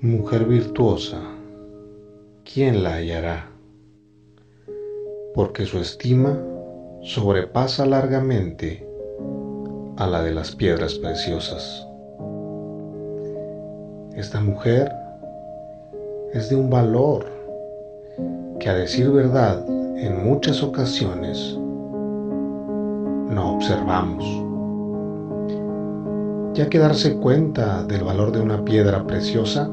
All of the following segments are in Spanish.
Mujer virtuosa, ¿quién la hallará? Porque su estima sobrepasa largamente a la de las piedras preciosas. Esta mujer es de un valor que a decir verdad en muchas ocasiones no observamos. Ya que darse cuenta del valor de una piedra preciosa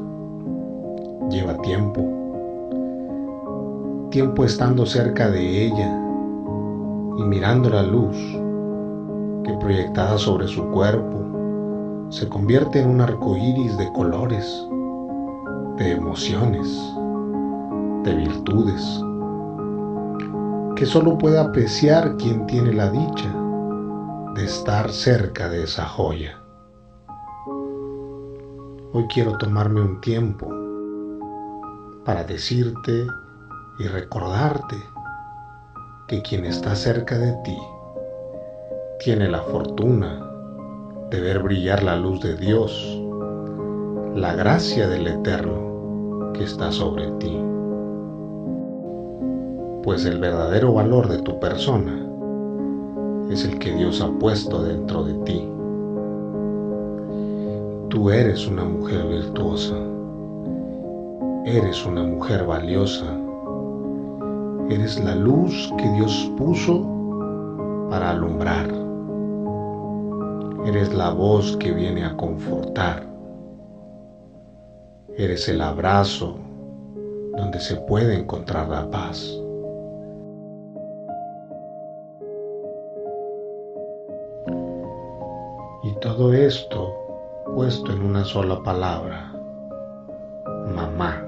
lleva tiempo. Tiempo estando cerca de ella y mirando la luz que proyectada sobre su cuerpo se convierte en un arco iris de colores, de emociones, de virtudes, que solo puede apreciar quien tiene la dicha de estar cerca de esa joya. Hoy quiero tomarme un tiempo para decirte y recordarte que quien está cerca de ti tiene la fortuna de ver brillar la luz de Dios, la gracia del Eterno que está sobre ti. Pues el verdadero valor de tu persona es el que Dios ha puesto dentro de ti. Tú eres una mujer virtuosa Eres una mujer valiosa. Eres la luz que Dios puso para alumbrar. Eres la voz que viene a confortar. Eres el abrazo donde se puede encontrar la paz. Y todo esto puesto en una sola palabra, mamá.